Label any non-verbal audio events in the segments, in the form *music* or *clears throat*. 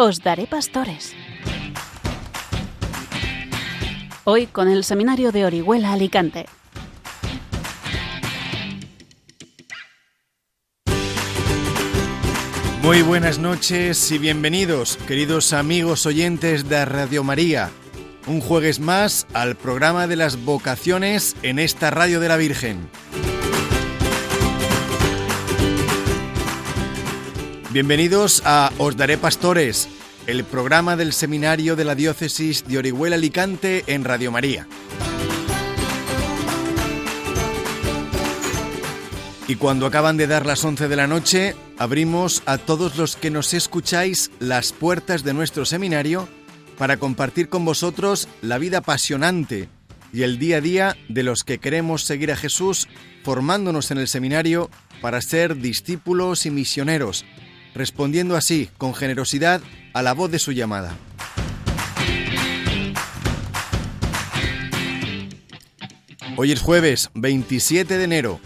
Os daré pastores. Hoy con el seminario de Orihuela Alicante. Muy buenas noches y bienvenidos, queridos amigos oyentes de Radio María. Un jueves más al programa de las vocaciones en esta Radio de la Virgen. Bienvenidos a Os Daré Pastores, el programa del seminario de la diócesis de Orihuela Alicante en Radio María. Y cuando acaban de dar las 11 de la noche, abrimos a todos los que nos escucháis las puertas de nuestro seminario para compartir con vosotros la vida apasionante y el día a día de los que queremos seguir a Jesús formándonos en el seminario para ser discípulos y misioneros respondiendo así, con generosidad, a la voz de su llamada. Hoy es jueves 27 de enero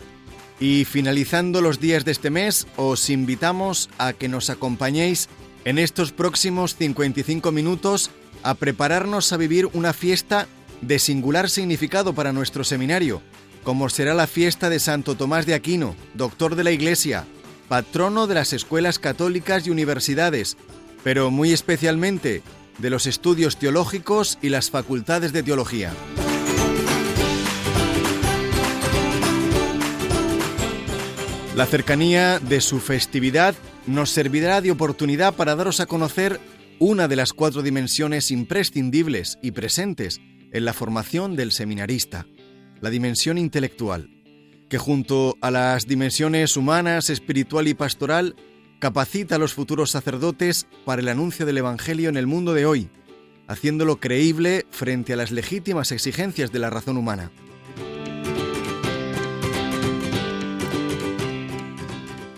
y finalizando los días de este mes os invitamos a que nos acompañéis en estos próximos 55 minutos a prepararnos a vivir una fiesta de singular significado para nuestro seminario, como será la fiesta de Santo Tomás de Aquino, doctor de la Iglesia, patrono de las escuelas católicas y universidades, pero muy especialmente de los estudios teológicos y las facultades de teología. La cercanía de su festividad nos servirá de oportunidad para daros a conocer una de las cuatro dimensiones imprescindibles y presentes en la formación del seminarista, la dimensión intelectual que junto a las dimensiones humanas, espiritual y pastoral, capacita a los futuros sacerdotes para el anuncio del Evangelio en el mundo de hoy, haciéndolo creíble frente a las legítimas exigencias de la razón humana.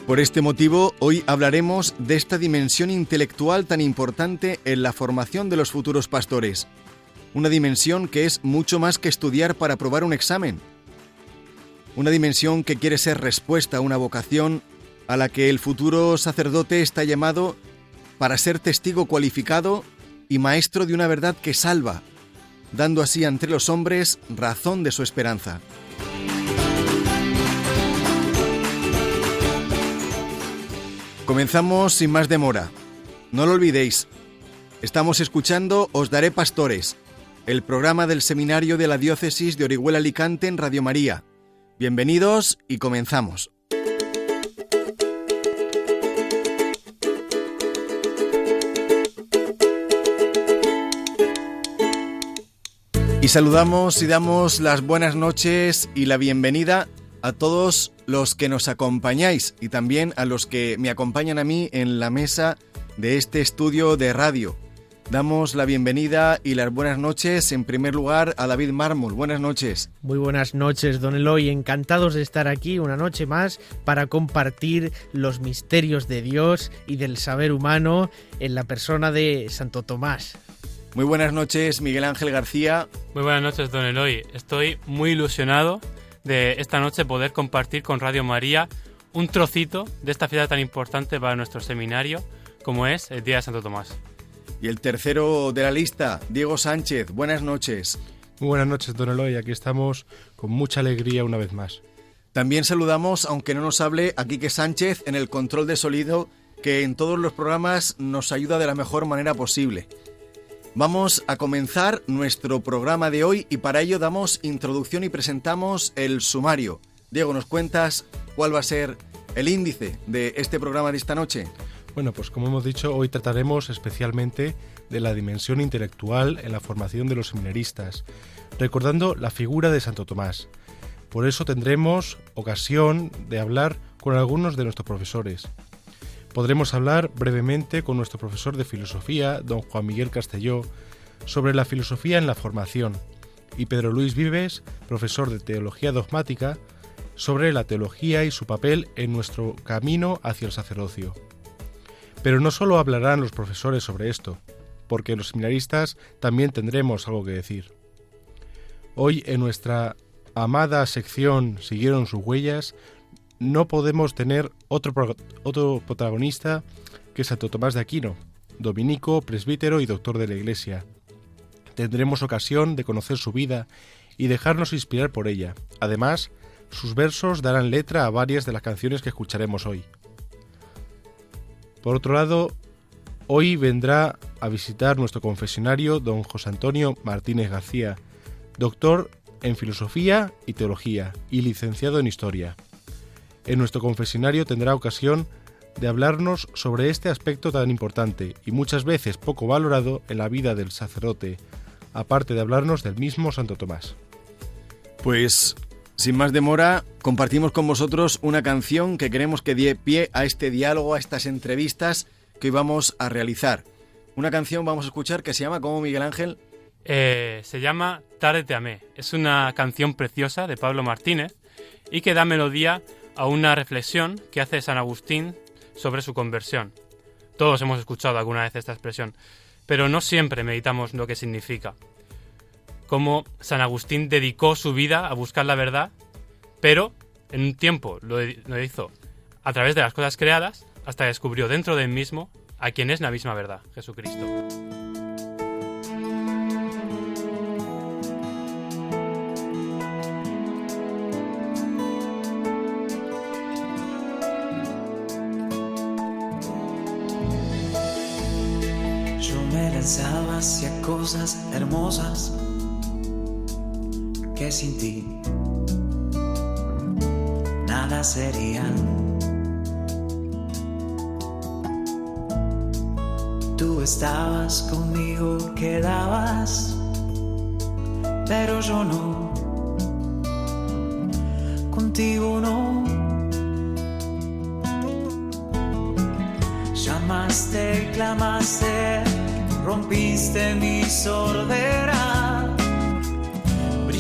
Por este motivo, hoy hablaremos de esta dimensión intelectual tan importante en la formación de los futuros pastores. Una dimensión que es mucho más que estudiar para aprobar un examen, una dimensión que quiere ser respuesta a una vocación a la que el futuro sacerdote está llamado para ser testigo cualificado y maestro de una verdad que salva, dando así entre los hombres razón de su esperanza. Comenzamos sin más demora. No lo olvidéis, estamos escuchando Os Daré Pastores, el programa del Seminario de la Diócesis de Orihuela Alicante en Radio María Bienvenidos y comenzamos. Y saludamos y damos las buenas noches y la bienvenida a todos los que nos acompañáis y también a los que me acompañan a mí en la mesa de este estudio de radio. Damos la bienvenida y las buenas noches en primer lugar a David Mármol. Buenas noches. Muy buenas noches, don Eloy. Encantados de estar aquí una noche más para compartir los misterios de Dios y del saber humano en la persona de Santo Tomás. Muy buenas noches, Miguel Ángel García. Muy buenas noches, don Eloy. Estoy muy ilusionado de esta noche poder compartir con Radio María un trocito de esta fiesta tan importante para nuestro seminario como es el Día de Santo Tomás. Y el tercero de la lista, Diego Sánchez. Buenas noches. Muy buenas noches, don Eloy. Aquí estamos con mucha alegría una vez más. También saludamos, aunque no nos hable, a Quique Sánchez en el control de sonido, que en todos los programas nos ayuda de la mejor manera posible. Vamos a comenzar nuestro programa de hoy y para ello damos introducción y presentamos el sumario. Diego, ¿nos cuentas cuál va a ser el índice de este programa de esta noche? Bueno, pues como hemos dicho, hoy trataremos especialmente de la dimensión intelectual en la formación de los seminaristas, recordando la figura de Santo Tomás. Por eso tendremos ocasión de hablar con algunos de nuestros profesores. Podremos hablar brevemente con nuestro profesor de filosofía, don Juan Miguel Castelló, sobre la filosofía en la formación, y Pedro Luis Vives, profesor de teología dogmática, sobre la teología y su papel en nuestro camino hacia el sacerdocio. Pero no solo hablarán los profesores sobre esto, porque los seminaristas también tendremos algo que decir. Hoy en nuestra amada sección Siguieron sus huellas, no podemos tener otro, otro protagonista que Santo Tomás de Aquino, dominico, presbítero y doctor de la Iglesia. Tendremos ocasión de conocer su vida y dejarnos inspirar por ella. Además, sus versos darán letra a varias de las canciones que escucharemos hoy. Por otro lado, hoy vendrá a visitar nuestro confesionario don José Antonio Martínez García, doctor en Filosofía y Teología y licenciado en Historia. En nuestro confesionario tendrá ocasión de hablarnos sobre este aspecto tan importante y muchas veces poco valorado en la vida del sacerdote, aparte de hablarnos del mismo Santo Tomás. Pues, sin más demora, compartimos con vosotros una canción que queremos que dé pie a este diálogo, a estas entrevistas que hoy vamos a realizar. Una canción vamos a escuchar que se llama como Miguel Ángel. Eh, se llama Tarde te amé. Es una canción preciosa de Pablo Martínez y que da melodía a una reflexión que hace San Agustín sobre su conversión. Todos hemos escuchado alguna vez esta expresión, pero no siempre meditamos lo que significa cómo San Agustín dedicó su vida a buscar la verdad, pero en un tiempo lo, hizo a través de las cosas creadas hasta descubrió dentro de él mismo a quien es la misma verdad, Jesucristo. Yo me lanzaba hacia cosas hermosas que sin ti nada sería. Tú estabas conmigo, quedabas, pero yo no, contigo no. Llamaste clamaste, rompiste mi sordera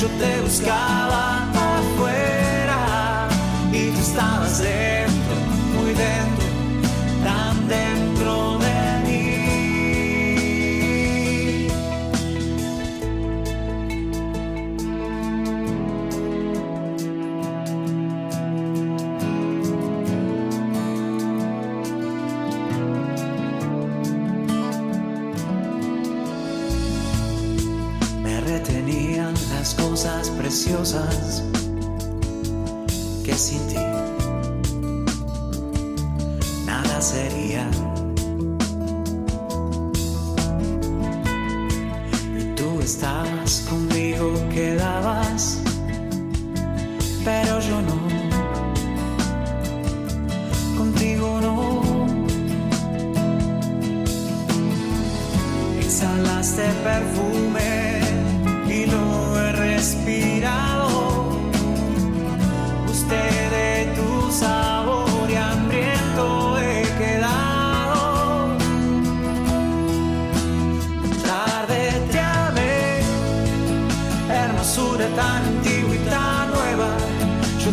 Yo te buscaba afuera y tú estabas dentro, preciosas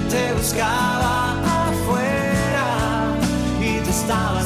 te buscaba afuera y tú estabas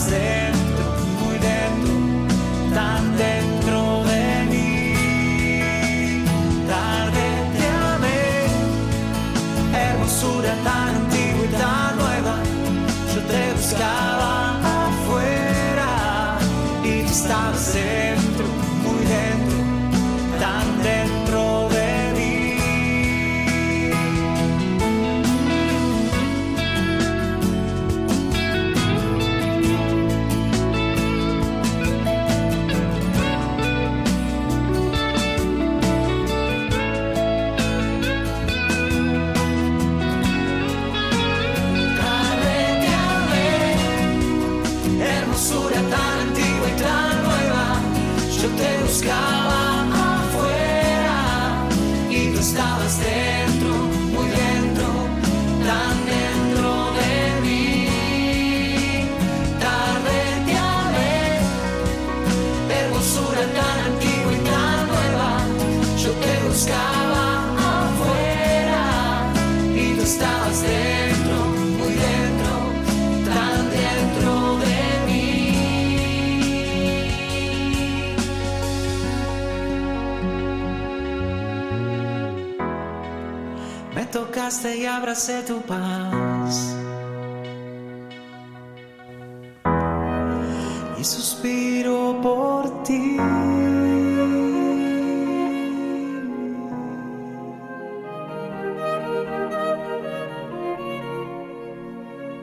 tocaste y abracé tu paz. Y suspiro por ti.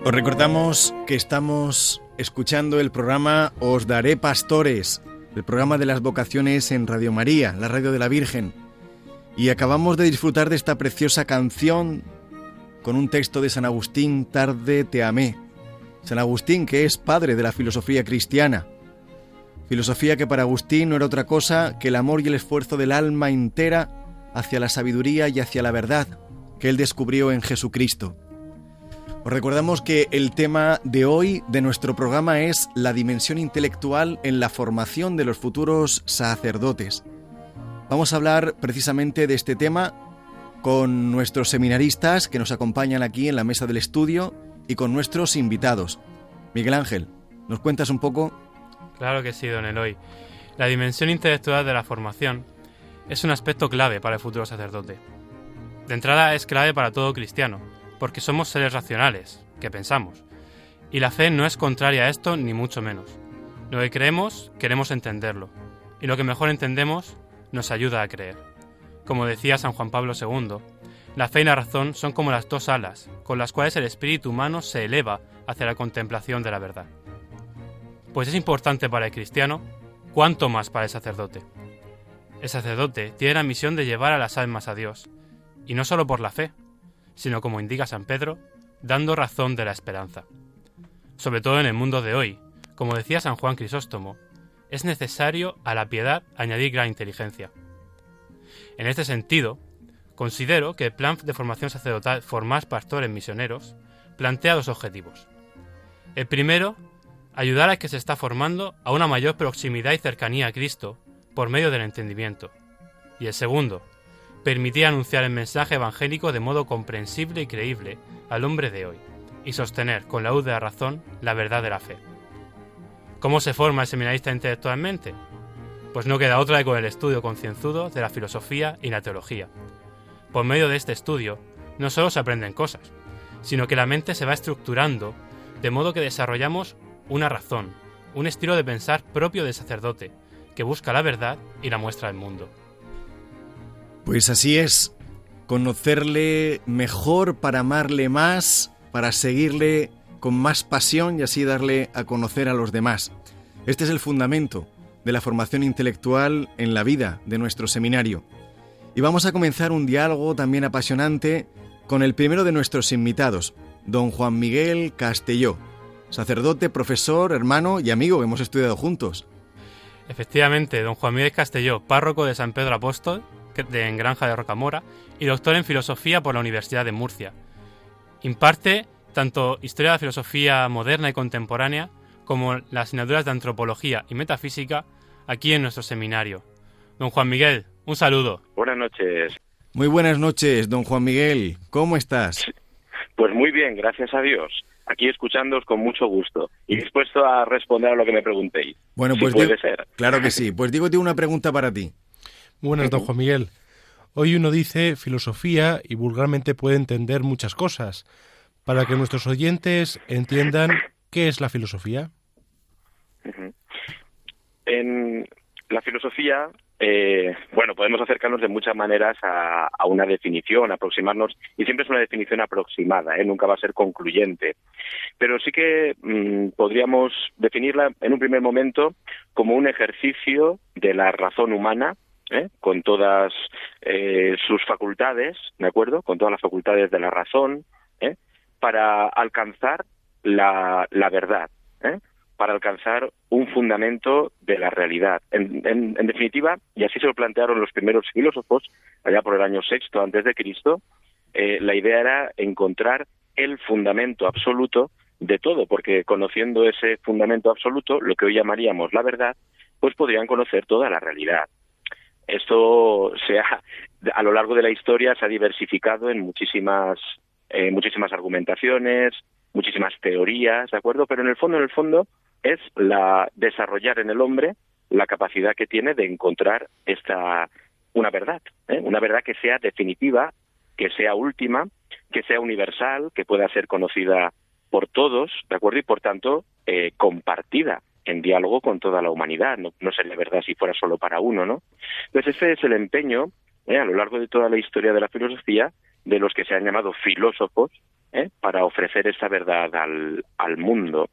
Os recordamos que estamos escuchando el programa Os Daré Pastores, el programa de las vocaciones en Radio María, la radio de la Virgen. Y acabamos de disfrutar de esta preciosa canción con un texto de San Agustín, Tarde te amé. San Agustín, que es padre de la filosofía cristiana. Filosofía que para Agustín no era otra cosa que el amor y el esfuerzo del alma entera hacia la sabiduría y hacia la verdad que él descubrió en Jesucristo. Os recordamos que el tema de hoy de nuestro programa es la dimensión intelectual en la formación de los futuros sacerdotes. Vamos a hablar precisamente de este tema con nuestros seminaristas que nos acompañan aquí en la mesa del estudio y con nuestros invitados. Miguel Ángel, ¿nos cuentas un poco? Claro que sí, don Eloy. La dimensión intelectual de la formación es un aspecto clave para el futuro sacerdote. De entrada es clave para todo cristiano, porque somos seres racionales, que pensamos. Y la fe no es contraria a esto, ni mucho menos. Lo que creemos, queremos entenderlo. Y lo que mejor entendemos, nos ayuda a creer. Como decía San Juan Pablo II, la fe y la razón son como las dos alas, con las cuales el espíritu humano se eleva hacia la contemplación de la verdad. Pues es importante para el cristiano, cuanto más para el sacerdote. El sacerdote tiene la misión de llevar a las almas a Dios, y no solo por la fe, sino como indica San Pedro, dando razón de la esperanza. Sobre todo en el mundo de hoy, como decía San Juan Crisóstomo, es necesario a la piedad añadir gran inteligencia. En este sentido, considero que el plan de formación sacerdotal Formar Pastores Misioneros plantea dos objetivos. El primero, ayudar al que se está formando a una mayor proximidad y cercanía a Cristo por medio del entendimiento. Y el segundo, permitir anunciar el mensaje evangélico de modo comprensible y creíble al hombre de hoy, y sostener con la luz de la razón la verdad de la fe. ¿Cómo se forma el seminarista intelectualmente? Pues no queda otra que con el estudio concienzudo de la filosofía y la teología. Por medio de este estudio, no solo se aprenden cosas, sino que la mente se va estructurando de modo que desarrollamos una razón, un estilo de pensar propio del sacerdote, que busca la verdad y la muestra al mundo. Pues así es, conocerle mejor para amarle más, para seguirle con más pasión y así darle a conocer a los demás. Este es el fundamento de la formación intelectual en la vida de nuestro seminario. Y vamos a comenzar un diálogo también apasionante con el primero de nuestros invitados, don Juan Miguel Castelló, sacerdote, profesor, hermano y amigo que hemos estudiado juntos. Efectivamente, don Juan Miguel Castelló, párroco de San Pedro Apóstol, en Granja de Rocamora, y doctor en Filosofía por la Universidad de Murcia. Imparte tanto Historia de la Filosofía moderna y contemporánea como las asignaturas de Antropología y Metafísica aquí en nuestro seminario. Don Juan Miguel, un saludo. Buenas noches. Muy buenas noches, don Juan Miguel. ¿Cómo estás? Pues muy bien, gracias a Dios. Aquí escuchándoos con mucho gusto y dispuesto a responder a lo que me preguntéis. Bueno, Si pues puede digo- ser. claro que sí. Pues digo, tengo una pregunta para ti. Buenas, don Juan Miguel. Hoy uno dice filosofía y vulgarmente puede entender muchas cosas. Para que nuestros oyentes entiendan qué es la filosofía. En la filosofía, eh, bueno, podemos acercarnos de muchas maneras a, a una definición, aproximarnos, y siempre es una definición aproximada, ¿eh? nunca va a ser concluyente. Pero sí que mm, podríamos definirla en un primer momento como un ejercicio de la razón humana, ¿eh? con todas eh, sus facultades, ¿de acuerdo? Con todas las facultades de la razón. Para alcanzar la, la verdad, ¿eh? para alcanzar un fundamento de la realidad. En, en- definitiva, y así se lo plantearon los primeros filósofos, allá por el año sexto antes de Cristo, eh, la idea era encontrar el fundamento absoluto de todo, porque conociendo ese fundamento absoluto, lo que hoy llamaríamos la verdad, pues podrían conocer toda la realidad. Esto se ha a lo largo de la historia se ha diversificado en muchísimas, eh, muchísimas argumentaciones, muchísimas teorías, ¿de acuerdo? Pero en el fondo, en el fondo, es la desarrollar en el hombre la capacidad que tiene de encontrar esta una verdad, ¿eh? una verdad que sea definitiva, que sea última, que sea universal, que pueda ser conocida por todos, ¿de acuerdo? Y por tanto, eh, compartida en diálogo con toda la humanidad. No, no sería verdad si fuera solo para uno, ¿no? Entonces, ese es el empeño ¿eh? a lo largo de toda la historia de la filosofía de los que se han llamado filósofos ¿eh? para ofrecer esa verdad al, mundo.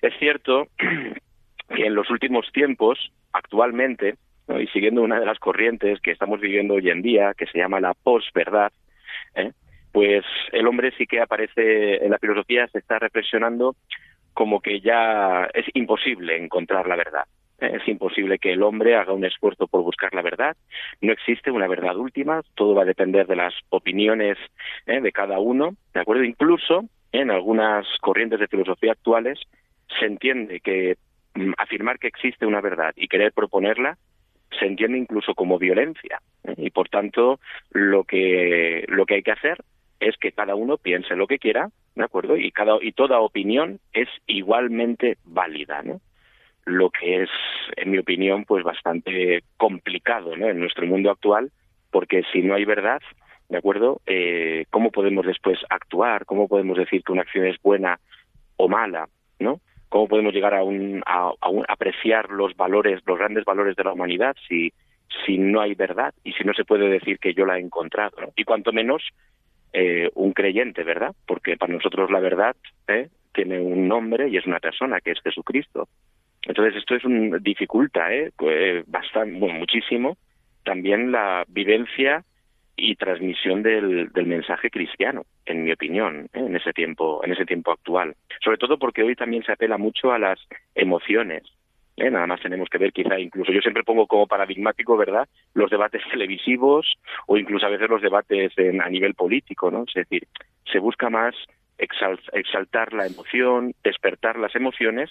Es cierto *clears throat* que en los últimos tiempos, actualmente, y siguiendo una de las corrientes que estamos viviendo hoy en día, que se llama la posverdad, ¿eh? pues el hombre sí que aparece en la filosofía, se está reflexionando como que ya es imposible encontrar la verdad. Es imposible que el hombre haga un esfuerzo por buscar la verdad. No existe una verdad última. Todo va a depender de las opiniones ¿eh? de cada uno. ¿De acuerdo? Incluso en algunas corrientes de filosofía actuales se entiende que mm, afirmar que existe una verdad y querer proponerla se entiende incluso como violencia. ¿eh? Y por tanto, lo que, lo que hay que hacer es que cada uno piense lo que quiera, ¿de acuerdo? Y cada y toda opinión es igualmente válida, ¿no? Lo que es, en mi opinión, pues bastante complicado, ¿no? En nuestro mundo actual, porque si no hay verdad, ¿de acuerdo? Eh, ¿Cómo podemos después actuar? ¿Cómo podemos decir que una acción es buena o mala, ¿no? ¿Cómo podemos llegar a, un, a, a apreciar los valores, los grandes valores de la humanidad si, si no hay verdad y si no se puede decir que yo la he encontrado? ¿no? Y cuanto menos eh, un creyente, ¿verdad? Porque para nosotros la verdad ¿eh? tiene un nombre y es una persona, que es Jesucristo. Entonces esto es un dificulta, ¿eh? eh bastante, bueno, muchísimo también la vivencia y transmisión del, del mensaje cristiano, en mi opinión, ¿eh? en ese tiempo, en ese tiempo actual. Sobre todo porque hoy también se apela mucho a las emociones. ¿eh? Nada más tenemos que ver, quizá incluso yo siempre pongo como paradigmático, ¿verdad?, los debates televisivos o incluso a veces los debates en, a nivel político, ¿no? Es decir, se busca más exaltar la emoción, despertar las emociones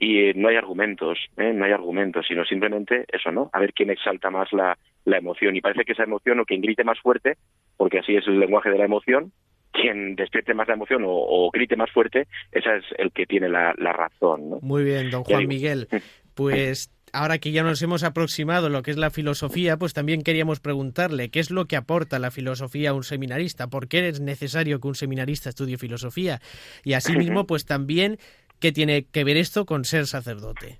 y eh, no hay argumentos, ¿eh? no hay argumentos, sino simplemente eso, ¿no? A ver quién exalta más la, la emoción. Y parece que esa emoción o quien grite más fuerte, porque así es el lenguaje de la emoción, quien despierte más la emoción o, o grite más fuerte, ese es el que tiene la, la razón. ¿no? Muy bien, don Juan Miguel. *laughs* Pues ahora que ya nos hemos aproximado a lo que es la filosofía, pues también queríamos preguntarle qué es lo que aporta la filosofía a un seminarista, por qué es necesario que un seminarista estudie filosofía y asimismo, pues también qué tiene que ver esto con ser sacerdote.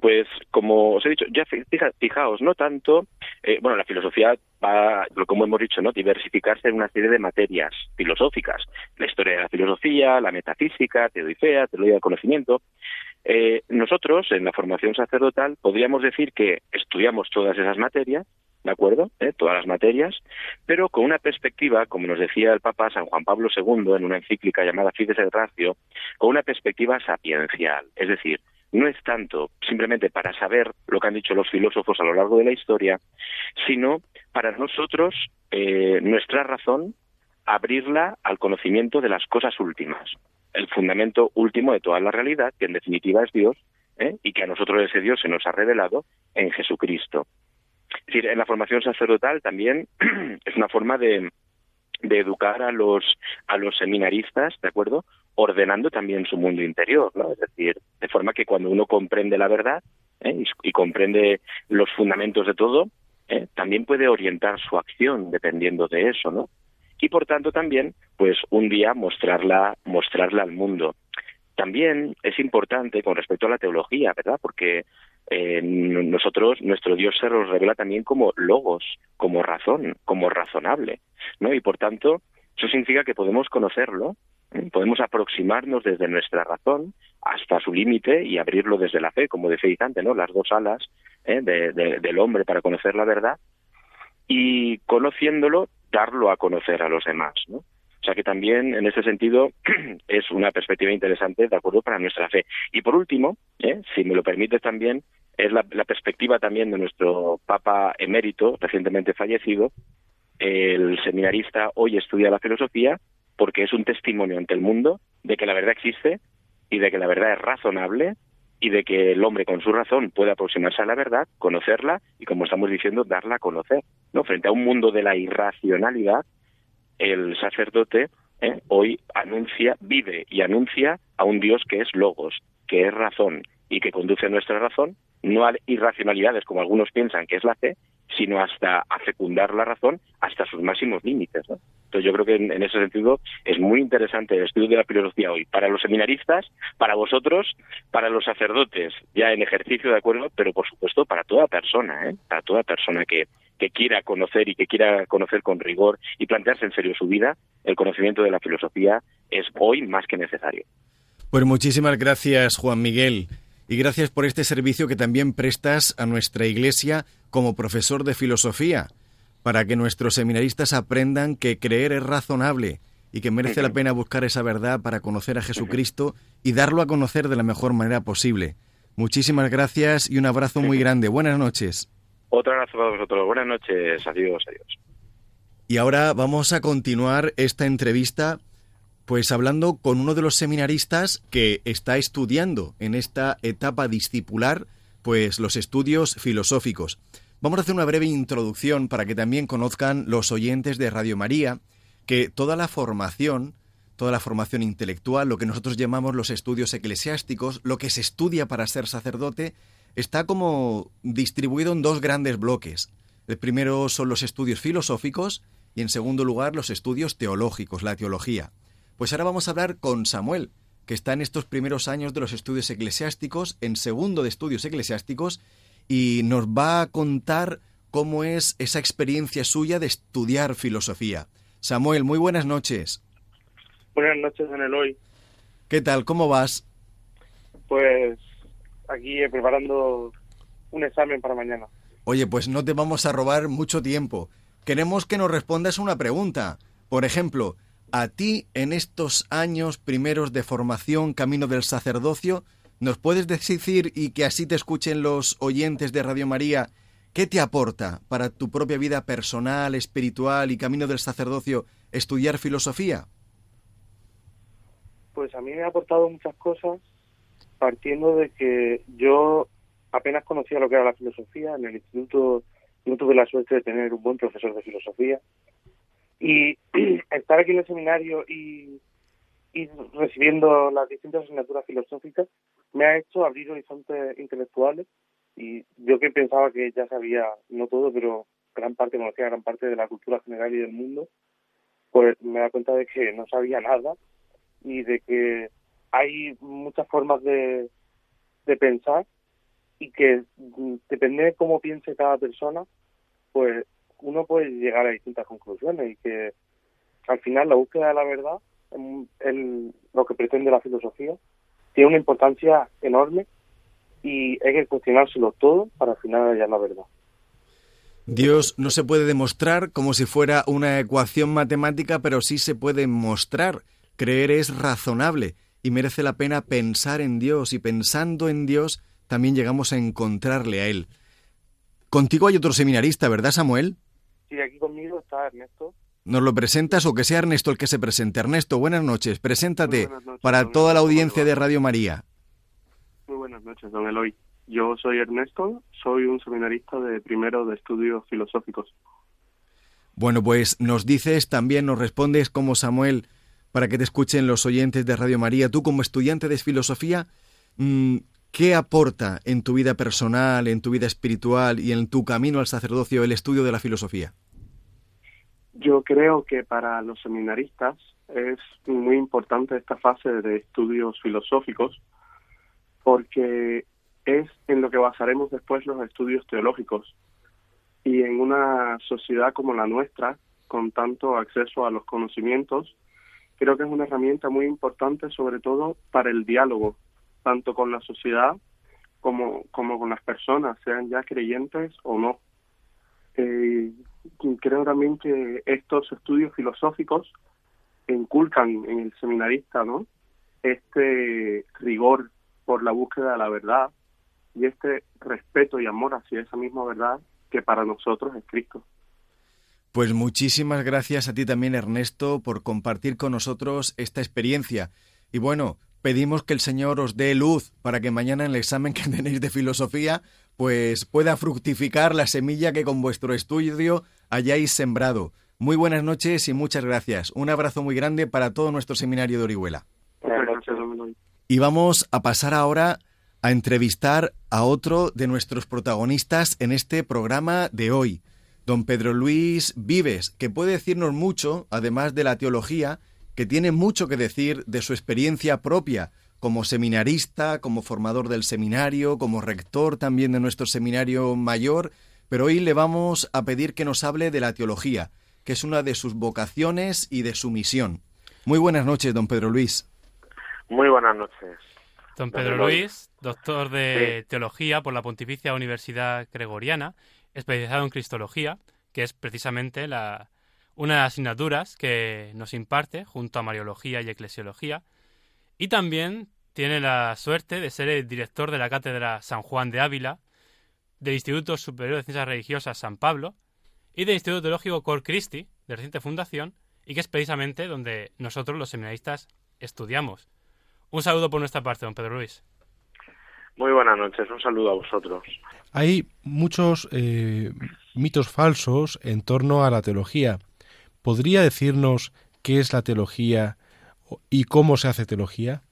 Pues como os he dicho, ya fija, fijaos, no tanto, eh, bueno, la filosofía va, como hemos dicho, no diversificarse en una serie de materias filosóficas, la historia de la filosofía, la metafísica, teoría, teoría del conocimiento. Eh, nosotros, en la formación sacerdotal, podríamos decir que estudiamos todas esas materias, ¿de acuerdo? ¿Eh? Todas las materias, pero con una perspectiva, como nos decía el Papa San Juan Pablo II en una encíclica llamada Fides et Ratio, con una perspectiva sapiencial, es decir, no es tanto simplemente para saber lo que han dicho los filósofos a lo largo de la historia, sino para nosotros, eh, nuestra razón, abrirla al conocimiento de las cosas últimas, el fundamento último de toda la realidad, que en definitiva es Dios, ¿eh? y que a nosotros ese Dios se nos ha revelado en Jesucristo. Es decir, en la formación sacerdotal también *clears throat* es una forma de, educar a los a los seminaristas, ¿de acuerdo? Ordenando también su mundo interior, ¿no? Es decir, de forma que cuando uno comprende la verdad ¿eh? y, y, comprende los fundamentos de todo, ¿eh? también puede orientar su acción dependiendo de eso, ¿no? Y por tanto también, pues un día mostrarla mostrarla al mundo. También es importante con respecto a la teología, ¿verdad? Porque eh, nosotros, nuestro Dios se nos revela también como logos, como razón, como razonable, ¿no? Y por tanto, eso significa que podemos conocerlo, ¿eh? podemos aproximarnos desde nuestra razón hasta su límite y abrirlo desde la fe, como decía antes, ¿no? Las dos alas ¿eh? de, de, del hombre para conocer la verdad y conociéndolo, darlo a conocer a los demás, ¿no? O sea que también en ese sentido *clears throat* es una perspectiva interesante de acuerdo para nuestra fe. Y por último, ¿eh? si me lo permite también, es la, la, perspectiva también de nuestro Papa emérito, recientemente fallecido. El seminarista hoy estudia la filosofía porque es un testimonio ante el mundo de que la verdad existe y de que la verdad es razonable y de que el hombre con su razón puede aproximarse a la verdad, conocerla y, como estamos diciendo, darla a conocer. ¿no? Frente a un mundo de la irracionalidad, el sacerdote ¿eh? hoy anuncia, vive y anuncia a un Dios que es logos, que es razón y que conduce nuestra razón, no a irracionalidades como algunos piensan que es la fe, sino hasta a fecundar la razón hasta sus máximos límites. Entonces yo creo que en, en, ese sentido es muy interesante el estudio de la filosofía hoy, para los seminaristas, para vosotros, para los sacerdotes, ya en ejercicio de acuerdo, pero por supuesto para toda persona, ¿eh? para toda persona que, que quiera conocer y que quiera conocer con rigor y plantearse en serio su vida, el conocimiento de la filosofía es hoy más que necesario. Pues muchísimas gracias, Juan Miguel. Y gracias por este servicio que también prestas a nuestra Iglesia como profesor de filosofía, para que nuestros seminaristas aprendan que creer es razonable y que merece la pena buscar esa verdad para conocer a Jesucristo y darlo a conocer de la mejor manera posible. Muchísimas gracias y un abrazo muy grande. Buenas noches. Otro abrazo para vosotros. Buenas noches. Adiós, adiós. Y ahora vamos a continuar esta entrevista pues hablando con uno de los seminaristas que está estudiando en esta etapa discipular, pues los estudios filosóficos. Vamos a hacer una breve introducción para que también conozcan los oyentes de Radio María que toda la formación, toda la formación intelectual, lo que nosotros llamamos los estudios eclesiásticos, lo que se estudia para ser sacerdote, está como distribuido en dos grandes bloques. El primero son los estudios filosóficos y en segundo lugar los estudios teológicos, la teología. Pues ahora vamos a hablar con Samuel, que está en estos primeros años de los estudios eclesiásticos, en segundo de estudios eclesiásticos, y nos va a contar cómo es esa experiencia suya de estudiar filosofía. Samuel, muy buenas noches. Buenas noches, Eloy. ¿Qué tal? ¿Cómo vas? Pues aquí eh, preparando un examen para mañana. Oye, pues no te vamos a robar mucho tiempo. Queremos que nos respondas una pregunta. Por ejemplo, a ti en estos años primeros de formación camino del sacerdocio, ¿nos puedes decir y que así te escuchen los oyentes de Radio María, qué te aporta para tu propia vida personal, espiritual y camino del sacerdocio estudiar filosofía? Pues a mí me ha aportado muchas cosas, partiendo de que yo apenas conocía lo que era la filosofía, en el instituto no tuve la suerte de tener un buen profesor de filosofía, y *clears throat* estar aquí en el seminario y, y recibiendo las distintas asignaturas filosóficas me ha hecho abrir horizontes intelectuales y yo que pensaba que ya sabía, no todo, pero gran parte, conocía gran parte de la cultura general y del mundo, pues me da cuenta de que no sabía nada y de que hay muchas formas de, de pensar y que mm, depende de cómo piense cada persona, pues uno puede llegar a distintas conclusiones y que al final la búsqueda de la verdad, en, lo que pretende la filosofía, tiene una importancia enorme y hay que cuestionárselo todo para al final hallar la verdad. Dios no se puede demostrar como si fuera una ecuación matemática, pero sí se puede mostrar. Creer es razonable y merece la pena pensar en Dios y pensando en Dios también llegamos a encontrarle a Él. Contigo hay otro seminarista, ¿verdad, Samuel? Sí, aquí conmigo está Ernesto. ¿Nos lo presentas o que sea Ernesto el que se presente? Ernesto, buenas noches. Preséntate buenas noches, para toda la audiencia ¿cómo de? Radio María. Muy buenas noches, don Eloy. Yo soy Ernesto, soy un seminarista de primero de estudios filosóficos. Bueno, pues nos dices también, nos respondes como Samuel, para que te escuchen los oyentes de Radio María. Tú como estudiante de filosofía, mm, ¿qué aporta en tu vida personal, en tu vida espiritual y en tu camino al sacerdocio el estudio de la filosofía? Yo creo que para los seminaristas es muy importante esta fase de estudios filosóficos porque es en lo que basaremos después los estudios teológicos. Y en una sociedad como la nuestra, con tanto acceso a los conocimientos, creo que es una herramienta muy importante sobre todo para el diálogo, tanto con la sociedad como, como con las personas, sean ya creyentes o no. Eh, creo también que estos estudios filosóficos inculcan en el seminarista ¿no? este rigor por la búsqueda de la verdad y este respeto y amor hacia esa misma verdad que para nosotros es Cristo. Pues muchísimas gracias a ti también, Ernesto, por compartir con nosotros esta experiencia. Y bueno, pedimos que el Señor os dé luz para que mañana en el examen que *laughs* tenéis de filosofía, pues pueda fructificar la semilla que con vuestro estudio hayáis sembrado. Muy buenas noches y muchas gracias. Un abrazo muy grande para todo nuestro seminario de Orihuela. Y vamos a pasar ahora a entrevistar a otro de nuestros protagonistas en este programa de hoy, don Pedro Luis Vives, que puede decirnos mucho, además de la teología, que tiene mucho que decir de su experiencia propia como seminarista, como formador del seminario, como rector también de nuestro seminario mayor, pero hoy le vamos a pedir que nos hable de la teología, que es una de sus vocaciones y de su misión. Muy buenas noches, don Pedro Luis. Muy buenas noches. Don Pedro Luis, doctor de Teología por la Pontificia Universidad Gregoriana, especializado en Cristología, que es precisamente la, una de las asignaturas que nos imparte junto a Mariología y Eclesiología. Y también tiene la suerte de ser el director de la Cátedra San Juan de Ávila, del Instituto Superior de Ciencias Religiosas San Pablo y del Instituto Teológico Cor Christi, de reciente fundación, y que es precisamente donde nosotros los seminaristas estudiamos. Un saludo por nuestra parte, don Pedro Luis. Muy buenas noches, un saludo a vosotros. Hay muchos eh, mitos falsos en torno a la teología. ¿Podría decirnos qué es la teología y cómo se hace teología?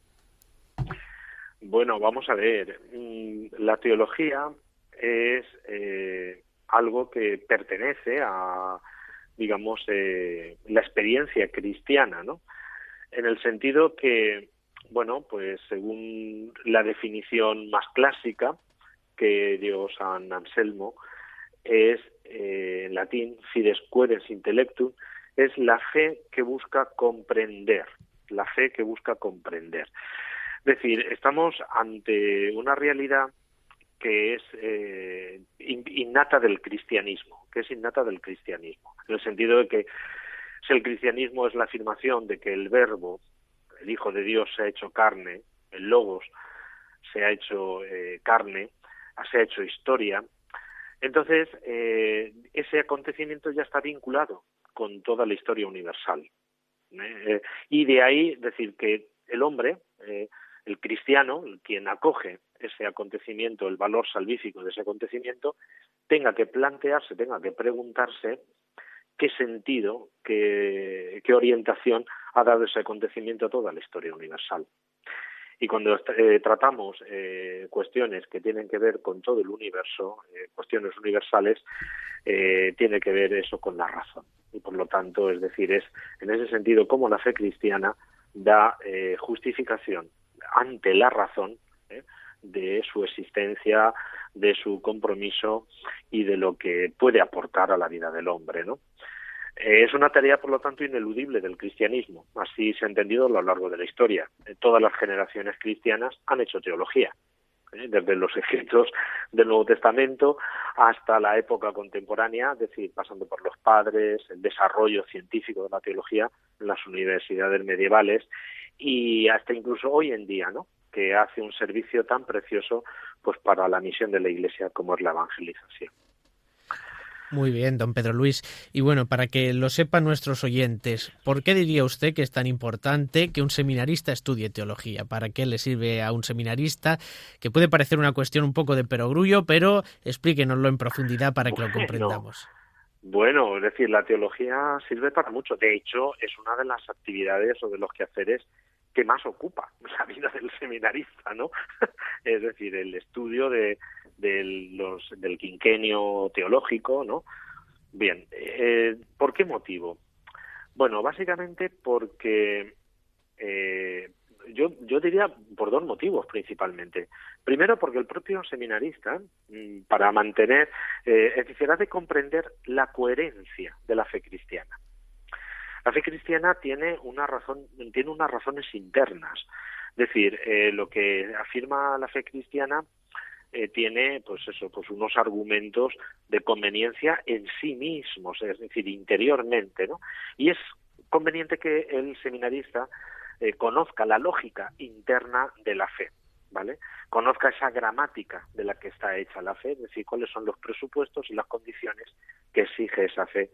Bueno, vamos a ver. Mm, la teología es eh, algo que pertenece a, digamos, eh, la experiencia cristiana, ¿no? En el sentido que bueno, pues según la definición más clásica que dio San Anselmo, es eh, en latín fides queres intellectum, es la fe que busca comprender, la fe que busca comprender. Es decir, estamos ante una realidad que es eh, innata del cristianismo, que es innata del cristianismo, en el sentido de que si el cristianismo es la afirmación de que el verbo el Hijo de Dios se ha hecho carne, el Logos se ha hecho eh, carne, se ha hecho historia. Entonces, eh, ese acontecimiento ya está vinculado con toda la historia universal. ¿eh? y de ahí decir que el hombre, el cristiano, quien acoge ese acontecimiento, el valor salvífico de ese acontecimiento, tenga que plantearse, tenga que preguntarse qué sentido, qué, orientación ha dado ese acontecimiento a toda la historia universal. Y cuando eh, tratamos eh, cuestiones que tienen que ver con todo el universo, eh, cuestiones universales, tiene que ver eso con la razón. Y por lo tanto, es decir, es en ese sentido como la fe cristiana da justificación ante la razón de su existencia, de su compromiso y de lo que puede aportar a la vida del hombre, ¿no? Eh, es una tarea, por lo tanto, ineludible del cristianismo. Así se ha entendido a lo largo de la historia. Eh, todas las generaciones cristianas han hecho teología, ¿eh? desde los escritos del Nuevo Testamento hasta la época contemporánea, es decir, pasando por los padres, el desarrollo científico de la teología en las universidades medievales y hasta incluso hoy en día, ¿no? que hace un servicio tan precioso pues para la misión de la Iglesia como es la evangelización. Muy bien, don Pedro Luis. Y bueno, para que lo sepan nuestros oyentes, ¿por qué diría usted que es tan importante que un seminarista estudie teología? ¿Para qué le sirve a un seminarista? Que puede parecer una cuestión un poco de perogrullo, pero explíquenoslo en profundidad para que lo comprendamos. Bueno, es decir, la teología sirve para mucho. De hecho, es una de las actividades o de los quehaceres que más ocupa *laughs* la vida del seminarista, ¿no? *laughs* es decir, el estudio de, los, del quinquenio teológico, ¿no? Bien, eh, ¿por qué motivo? Bueno, básicamente porque eh, yo, yo diría por dos motivos principalmente. Primero, porque el propio seminarista, mm, para mantener, eh, es decir, ha de comprender la coherencia de la fe cristiana. La fe cristiana tiene una razón, tiene unas razones internas. Es decir, eh, lo que afirma la fe cristiana eh, tiene, pues eso, pues unos argumentos de conveniencia en sí mismos, es decir, interiormente, ¿no? Y es conveniente que el seminarista eh, conozca la lógica interna de la fe. ¿Vale? Conozca esa gramática de la que está hecha la fe, es decir, cuáles son los presupuestos y las condiciones que exige esa fe.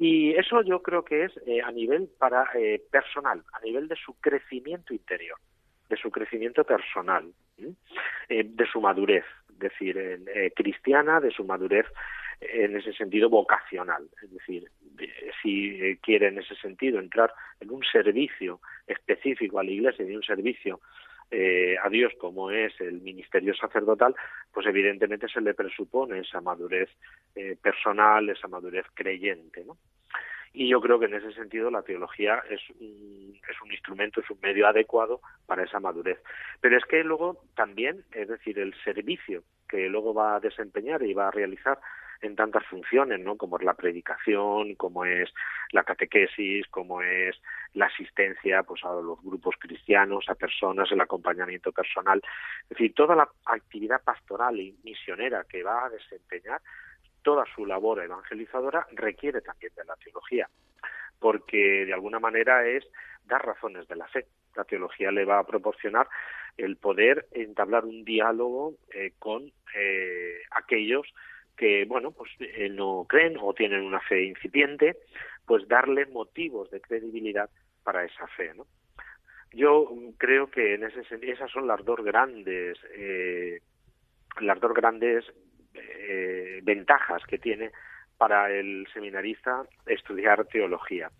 Y eso yo creo que es eh, a nivel para eh, personal, a nivel de su crecimiento interior. De su crecimiento personal, eh, de su madurez, es decir, eh, cristiana, de su madurez en ese sentido vocacional, es decir, si quiere en ese sentido entrar en un servicio específico a la Iglesia y un servicio eh, a Dios como es el ministerio sacerdotal, pues evidentemente se le presupone esa madurez eh, personal, esa madurez creyente, ¿no? Y yo creo que en ese sentido la teología es un, es un instrumento, es un medio adecuado para esa madurez. Pero es que luego también, es decir, el servicio que luego va a desempeñar y va a realizar en tantas funciones, ¿no? Como es la predicación, como es la catequesis, como es la asistencia pues a los grupos cristianos, a personas, el acompañamiento personal, es decir, toda la actividad pastoral y misionera que va a desempeñar, toda su labor evangelizadora requiere también de la teología, porque de alguna manera es dar razones de la fe. La teología le va a proporcionar el poder entablar un diálogo eh, con eh, aquellos que, bueno, pues eh, no creen o tienen una fe incipiente, pues darle motivos de credibilidad para esa fe, ¿no? Yo creo que en ese esas son las dos grandes eh, las dos grandes eh, ventajas que tiene para el seminarista estudiar teología.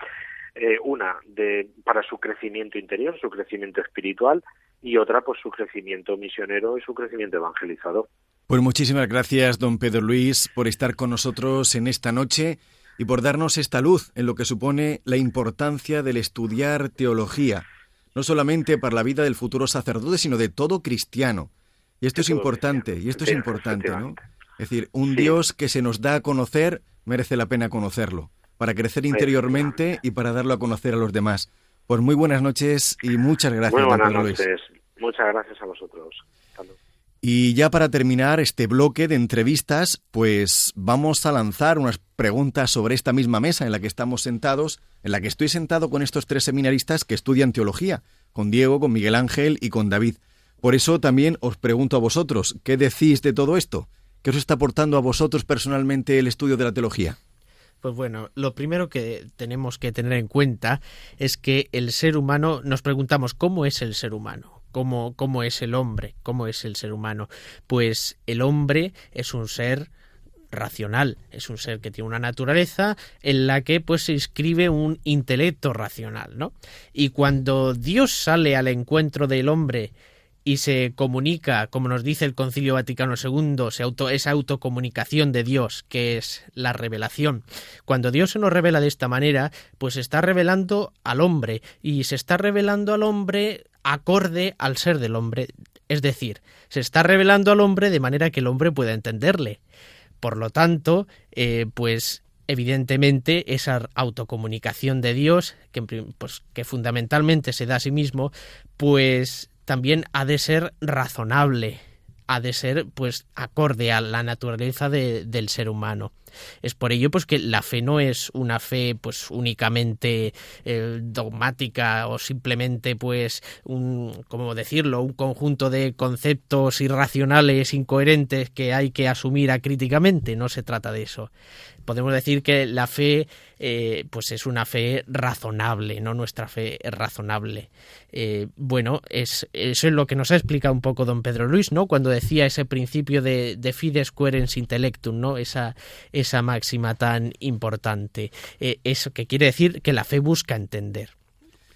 Eh, una de para su crecimiento interior, su crecimiento espiritual y otra pues su crecimiento misionero y su crecimiento evangelizador. Pues muchísimas gracias, don Pedro Luis, por estar con nosotros en esta noche y por darnos esta luz en lo que supone la importancia del estudiar teología, no solamente para la vida del futuro sacerdote, sino de todo cristiano. Y esto es importante, y esto es importante, ¿no? Es decir, un Dios que se nos da a conocer merece la pena conocerlo, para crecer interiormente y para darlo a conocer a los demás. Pues muy buenas noches y muchas gracias, muy buenas don Pedro noches. Muchas gracias a vosotros. Y ya para terminar este bloque de entrevistas, pues vamos a lanzar unas preguntas sobre esta misma mesa en la que estamos sentados, en la que estoy sentado con estos tres seminaristas que estudian teología, con Diego, con Miguel Ángel y con David. Por eso también os pregunto a vosotros, ¿qué decís de todo esto? ¿Qué os está aportando a vosotros personalmente el estudio de la teología? Pues bueno, lo primero que tenemos que tener en cuenta es que el ser humano, nos preguntamos cómo es el ser humano cómo, cómo es el hombre, cómo es el ser humano. Pues el hombre es un ser racional, es un ser que tiene una naturaleza en la que pues se inscribe un intelecto racional, ¿no? Y cuando Dios sale al encuentro del hombre y se comunica, como nos dice el Concilio Vaticano II, se auto, esa autocomunicación de Dios, que es la revelación. Cuando Dios se nos revela de esta manera, pues se está revelando al hombre, y se está revelando al hombre acorde al ser del hombre, es decir, se está revelando al hombre de manera que el hombre pueda entenderle. Por lo tanto, eh, pues evidentemente esa autocomunicación de Dios, que, pues, que fundamentalmente se da a sí mismo, pues también ha de ser razonable, ha de ser pues acorde a la naturaleza del ser humano. Es por ello pues que la fe no es una fe pues únicamente eh, dogmática o simplemente pues un cómo decirlo, un conjunto de conceptos irracionales, incoherentes que hay que asumir acríticamente, no se trata de eso podemos decir que la fe eh, pues es una fe razonable, ¿no? Nuestra fe es razonable. Eh, bueno, es, eso es lo que nos ha explicado un poco don Pedro Luis, ¿no? Cuando decía ese principio de, de fides querens intellectum, ¿no? Esa, esa máxima tan importante. Eh, eso que quiere decir que la fe busca entender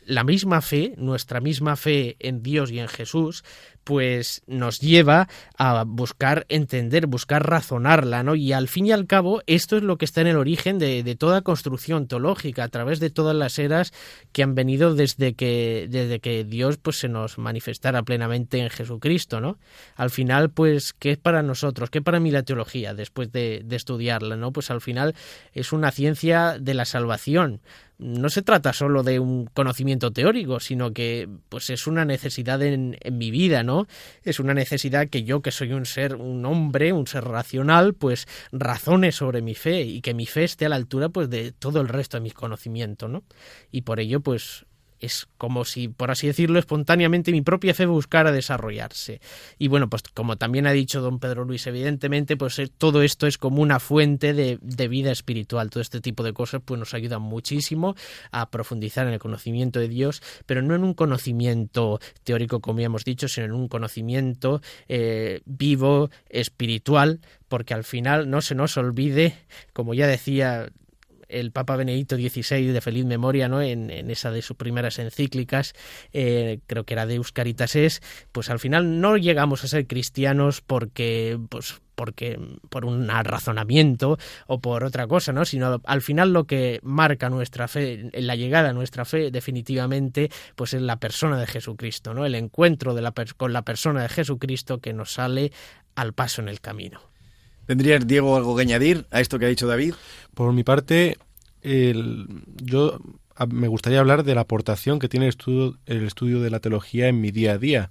la misma fe, nuestra misma fe en Dios y en Jesús, pues nos lleva a buscar entender, buscar razonarla, ¿no? Y al fin y al cabo, esto es lo que está en el origen de, de, toda construcción teológica, a través de todas las eras que han venido desde que, desde que Dios pues se nos manifestara plenamente en Jesucristo, ¿no? Al final, pues, ¿qué es para nosotros? ¿Qué para mí la teología después de, de estudiarla, ¿no? Pues al final es una ciencia de la salvación no se trata solo de un conocimiento teórico, sino que pues es una necesidad en, en, mi vida, ¿no? Es una necesidad que yo, que soy un ser, un hombre, un ser racional, pues razone sobre mi fe y que mi fe esté a la altura pues de todo el resto de mis conocimientos, ¿no? Y por ello, pues es como si, por así decirlo, espontáneamente mi propia fe buscara desarrollarse. Y bueno, pues como también ha dicho don Pedro Luis, evidentemente, pues eh, todo esto es como una fuente de, de, vida espiritual. Todo este tipo de cosas pues nos ayudan muchísimo a profundizar en el conocimiento de Dios, pero no en un conocimiento teórico, como ya hemos dicho, sino en un conocimiento eh, vivo, espiritual, porque al final no se nos olvide, como ya decía el Papa Benedicto XVI de feliz memoria, ¿no? En, esa de sus primeras encíclicas, eh, creo que era de Euscaritas es, pues al final no llegamos a ser cristianos porque, pues, porque por un razonamiento o por otra cosa, ¿no? Sino al final lo que marca nuestra fe, la llegada a nuestra fe, definitivamente, pues es la persona de Jesucristo, ¿no? El encuentro de la, con la persona de Jesucristo que nos sale al paso en el camino. ¿Tendrías, Diego, algo que añadir a esto que ha dicho David? Por mi parte, yo me gustaría hablar de la aportación que tiene el estudio, de la teología en mi día a día.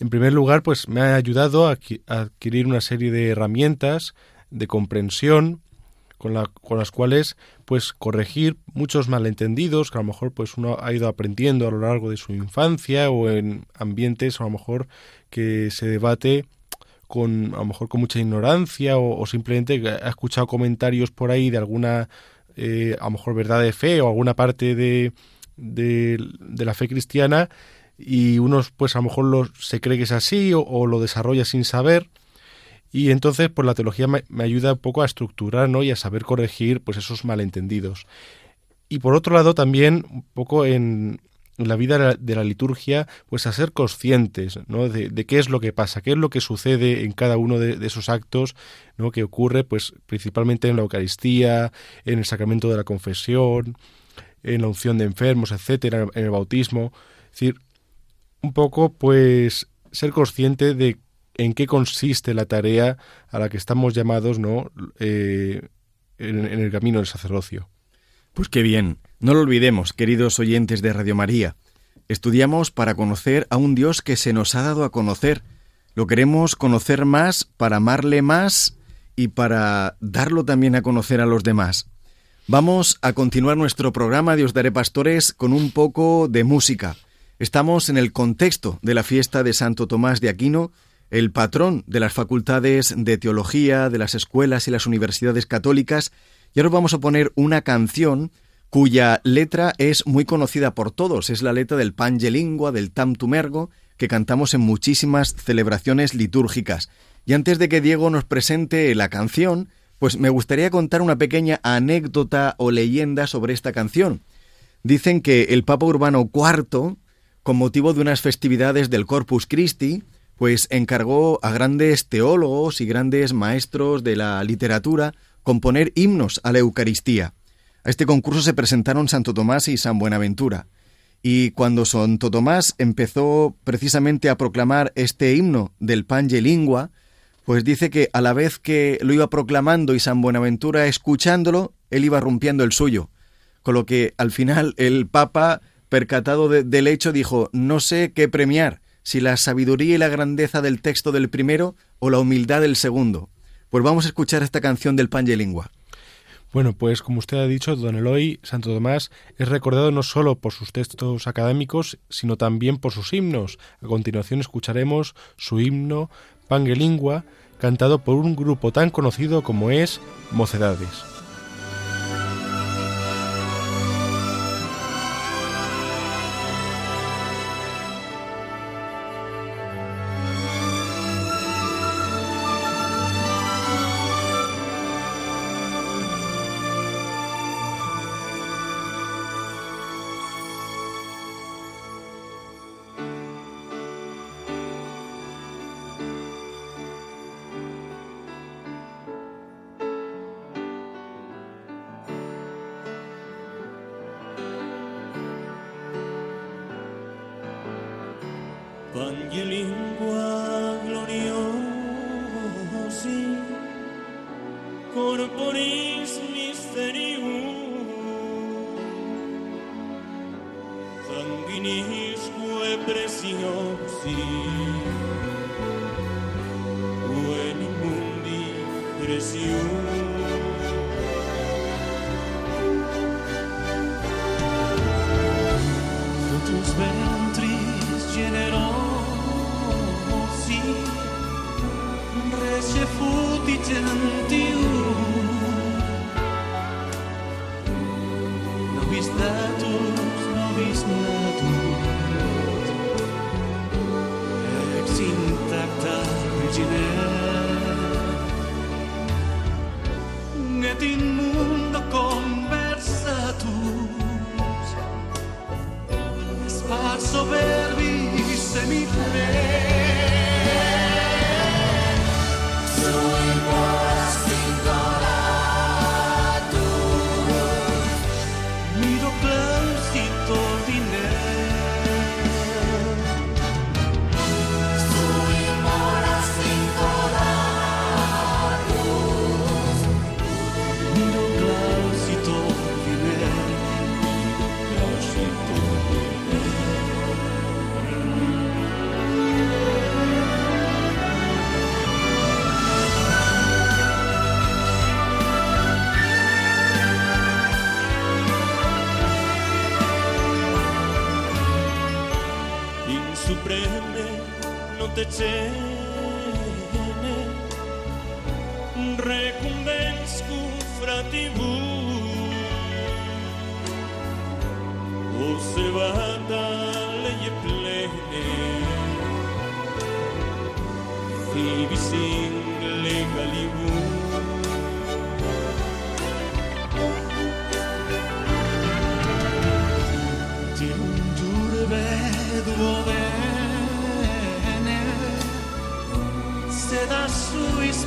En primer lugar, pues me ha ayudado a, adquirir una serie de herramientas de comprensión con, las cuales pues corregir muchos malentendidos que a lo mejor pues uno ha ido aprendiendo a lo largo de su infancia o en ambientes a lo mejor que se debate con a lo mejor con mucha ignorancia o, simplemente ha escuchado comentarios por ahí de alguna eh, a lo mejor verdad de fe o alguna parte de, de, la fe cristiana y uno pues a lo mejor lo, se cree que es así o, lo desarrolla sin saber y entonces pues la teología me, me, ayuda un poco a estructurar ¿no? y a saber corregir pues esos malentendidos y por otro lado también un poco en, la vida de la liturgia, pues a ser conscientes ¿no? de, qué es lo que pasa, qué es lo que sucede en cada uno de, esos actos ¿no? que ocurre, pues principalmente en la Eucaristía, en el sacramento de la confesión, en la unción de enfermos, etcétera, en el bautismo. Es decir, un poco, pues, ser consciente de en qué consiste la tarea a la que estamos llamados, ¿no? Eh, en el camino del sacerdocio. Pues qué bien. No lo olvidemos, queridos oyentes de Radio María. Estudiamos para conocer a un Dios que se nos ha dado a conocer. Lo queremos conocer más para amarle más y para darlo también a conocer a los demás. Vamos a continuar nuestro programa de Os Daré Pastores con un poco de música. Estamos en el contexto de la fiesta de Santo Tomás de Aquino, el patrón de las facultades de teología, de las escuelas y las universidades católicas, y ahora vamos a poner una canción cuya letra es muy conocida por todos. Es la letra del Pange Lingua, del Tam Tumergo, que cantamos en muchísimas celebraciones litúrgicas. Y antes de que Diego nos presente la canción, pues me gustaría contar una pequeña anécdota o leyenda sobre esta canción. Dicen que el Papa Urbano IV, con motivo de unas festividades del Corpus Christi, pues encargó a grandes teólogos y grandes maestros de la literatura componer himnos a la Eucaristía. A este concurso se presentaron Santo Tomás y San Buenaventura. Y cuando Santo Tomás empezó precisamente a proclamar este himno del Pange Lingua, pues dice que a la vez que lo iba proclamando y San Buenaventura escuchándolo, él iba rompiendo el suyo. Con lo que al final el Papa, percatado de, del hecho, dijo, no sé qué premiar, si la sabiduría y la grandeza del texto del primero o la humildad del segundo. Pues vamos a escuchar esta canción del Pange Lingua. Bueno, pues como usted ha dicho, don Eloy Santo Tomás es recordado no solo por sus textos académicos, sino también por sus himnos. A continuación escucharemos su himno Pange Lingua, cantado por un grupo tan conocido como es Mocedades. sono pazzo per vi se mi prego written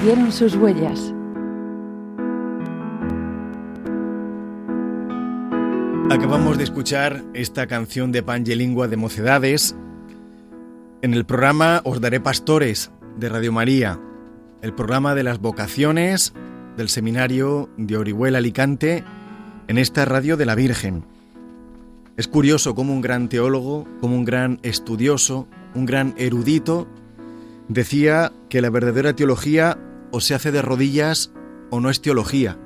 Siguieron sus huellas. Acabamos de escuchar esta canción de Pangelingua de Mocedades. En el programa Os Daré Pastores de Radio María, el programa de las vocaciones del seminario de Orihuela Alicante en esta radio de la Virgen. Es curioso cómo un gran teólogo, como un gran estudioso, un gran erudito, decía que la verdadera teología o se hace de rodillas o no es teología.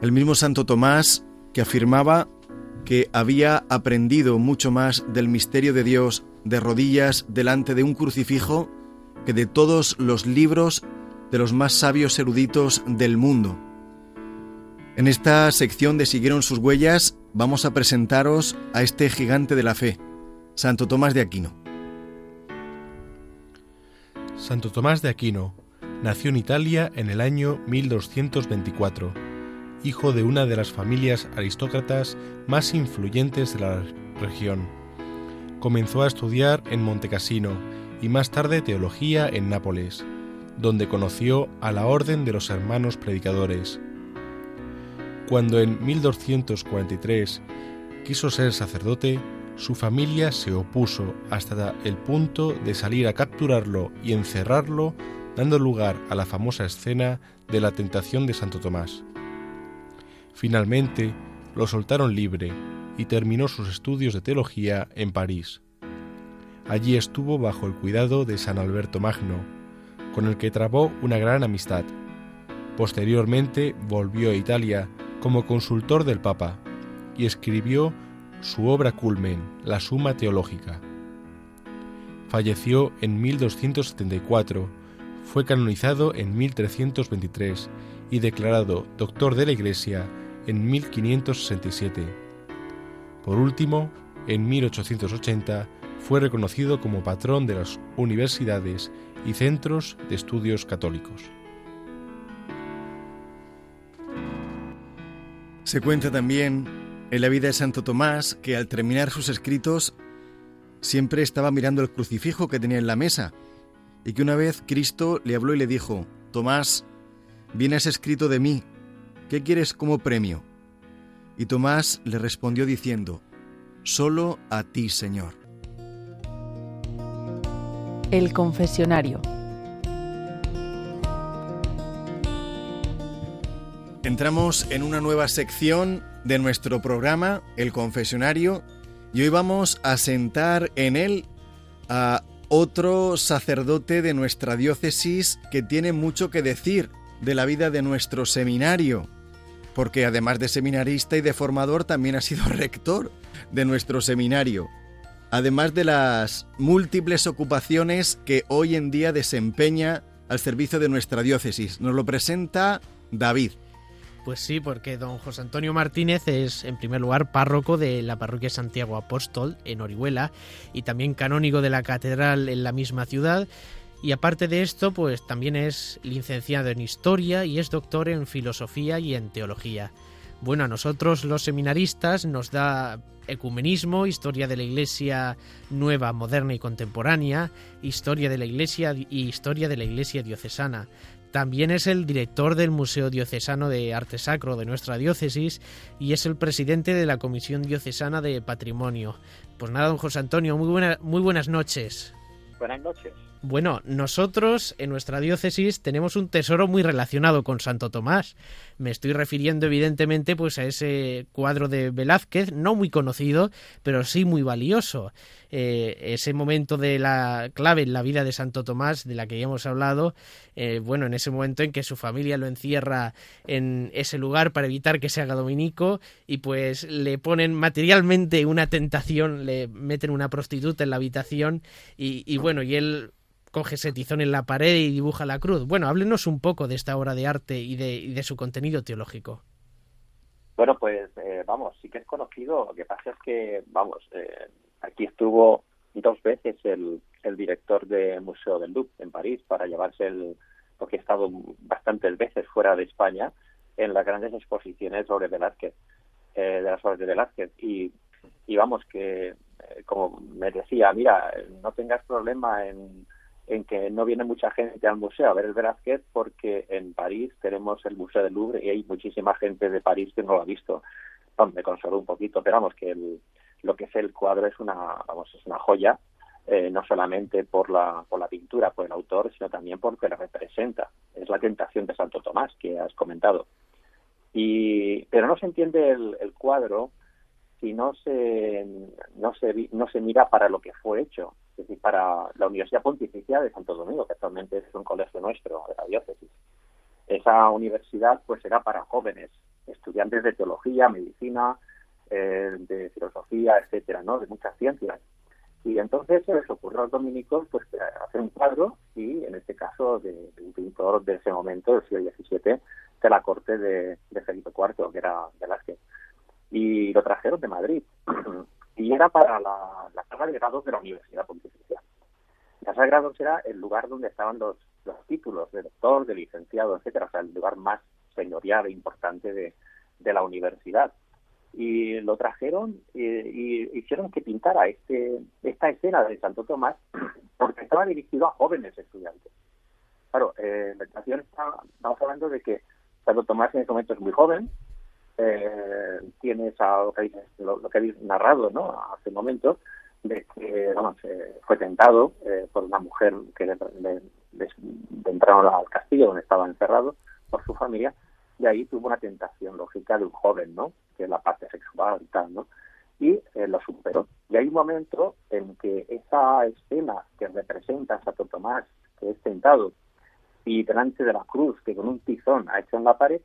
El mismo Santo Tomás que afirmaba que había aprendido mucho más del misterio de Dios de rodillas delante de un crucifijo que de todos los libros de los más sabios eruditos del mundo. En esta sección de Siguieron sus huellas vamos a presentaros a este gigante de la fe, Santo Tomás de Aquino. Santo Tomás de Aquino nació en Italia en el año 1224, hijo de una de las familias aristócratas más influyentes de la región. Comenzó a estudiar en Montecassino y más tarde teología en Nápoles, donde conoció a la Orden de los Hermanos Predicadores. Cuando en 1243 quiso ser sacerdote, su familia se opuso hasta el punto de salir a capturarlo y encerrarlo, dando lugar a la famosa escena de la tentación de Santo Tomás. Finalmente, lo soltaron libre y terminó sus estudios de teología en París. Allí estuvo bajo el cuidado de San Alberto Magno, con el que trabó una gran amistad. Posteriormente volvió a Italia como consultor del Papa y escribió su obra culmen, la Suma Teológica. Falleció en 1274, Fue canonizado en 1323 y declarado doctor de la Iglesia en 1567. Por último, en 1880 fue reconocido como patrón de las universidades y centros de estudios católicos. Se cuenta también en la vida de Santo Tomás que al terminar sus escritos siempre estaba mirando el crucifijo que tenía en la mesa y que una vez Cristo le habló y le dijo, Tomás, vienes escrito de mí, ¿qué quieres como premio? Y Tomás le respondió diciendo, Solo a ti, Señor. El confesionario. Entramos en una nueva sección de nuestro programa, El Confesionario, y hoy vamos a sentar en él a otro sacerdote de nuestra diócesis que tiene mucho que decir de la vida de nuestro seminario, porque además de seminarista y de formador también ha sido *laughs* rector de nuestro seminario, además de las múltiples ocupaciones que hoy en día desempeña al servicio de nuestra diócesis. Nos lo presenta David. Pues sí, porque don José Antonio Martínez es, en primer lugar, párroco de la parroquia Santiago Apóstol en Orihuela y también canónigo de la catedral en la misma ciudad. Y aparte de esto, pues también es licenciado en Historia y es doctor en Filosofía y en Teología. Bueno, a nosotros los seminaristas nos da ecumenismo, historia de la Iglesia nueva, moderna y contemporánea, historia de la Iglesia y historia de la Iglesia diocesana. También es el director del Museo Diocesano de Arte Sacro de nuestra diócesis y es el presidente de la Comisión Diocesana de Patrimonio. Pues nada, don José Antonio, muy, buena, muy buenas noches. Buenas noches. Bueno, nosotros en nuestra diócesis tenemos un tesoro muy relacionado con Santo Tomás. Me estoy refiriendo evidentemente pues a ese cuadro de Velázquez, no muy conocido, pero sí muy valioso. Eh, ese momento de la clave en la vida de Santo Tomás, de la que ya hemos hablado, eh, bueno, en ese momento en que su familia lo encierra en ese lugar para evitar que se haga dominico y pues le ponen materialmente una tentación, le meten una prostituta en la habitación y, bueno, y él coge ese tizón en la pared y dibuja la cruz. Bueno, háblenos un poco de esta obra de arte y de, y de su contenido teológico. Bueno, pues eh, vamos, sí que es conocido. Lo que pasa es que, vamos, eh, aquí estuvo dos veces el, el director del Museo del Louvre en París para llevarse el, porque he estado bastantes veces fuera de España en las grandes exposiciones sobre Velázquez, eh, de las obras de Velázquez. Y, vamos, que eh, como me decía, mira, no tengas problema en en que no viene mucha gente al museo a ver el Velázquez porque en París tenemos el Museo del Louvre y hay muchísima gente de París que no lo ha visto. Bueno, me consoló un poquito, pero vamos que el, lo que es el cuadro es una, vamos, es una joya, eh, no solamente por la, por la pintura, por el autor, sino también porque representa. Es la tentación de Santo Tomás que has comentado. Y, pero no se entiende el, cuadro si no se, no se no se mira para lo que fue hecho, es decir, para la Universidad Pontificia de Santo Domingo, que actualmente es un colegio nuestro de la diócesis. Esa universidad pues será para jóvenes, estudiantes de teología, medicina, eh, de filosofía, etcétera, ¿no? De muchas ciencias. Y entonces se les ocurrió a los dominicos pues hacer un cuadro y en este caso de, de un pintor de ese momento, del siglo XVII, de la corte de, de Felipe IV, que era Velázquez y lo trajeron de Madrid. *clears throat* y era para la, la de grados de la Universidad Pontificia. La sala de grados era el lugar donde estaban los, los títulos de doctor, de licenciado, etcétera, o sea, el lugar más señorial e importante de, de la universidad. Y lo trajeron y, y hicieron que pintara este, esta escena de Santo Tomás *clears throat* porque estaba dirigido a jóvenes estudiantes. Claro, eh, la situación está, estamos hablando de que Santo Tomás en ese momento es muy joven, eh, tiene esa, lo, que habéis, narrado ¿no? hace un momento, de que vamos, eh, fue tentado eh, por una mujer que le entraron al castillo donde estaba encerrado por su familia, y ahí tuvo una tentación lógica de un joven, ¿no? Que es la parte sexual y tal, ¿no? Y eh, lo superó. Y hay un momento en que esa escena que representa a Santo Tomás, que es tentado, y delante de la cruz que con un tizón ha hecho en la pared,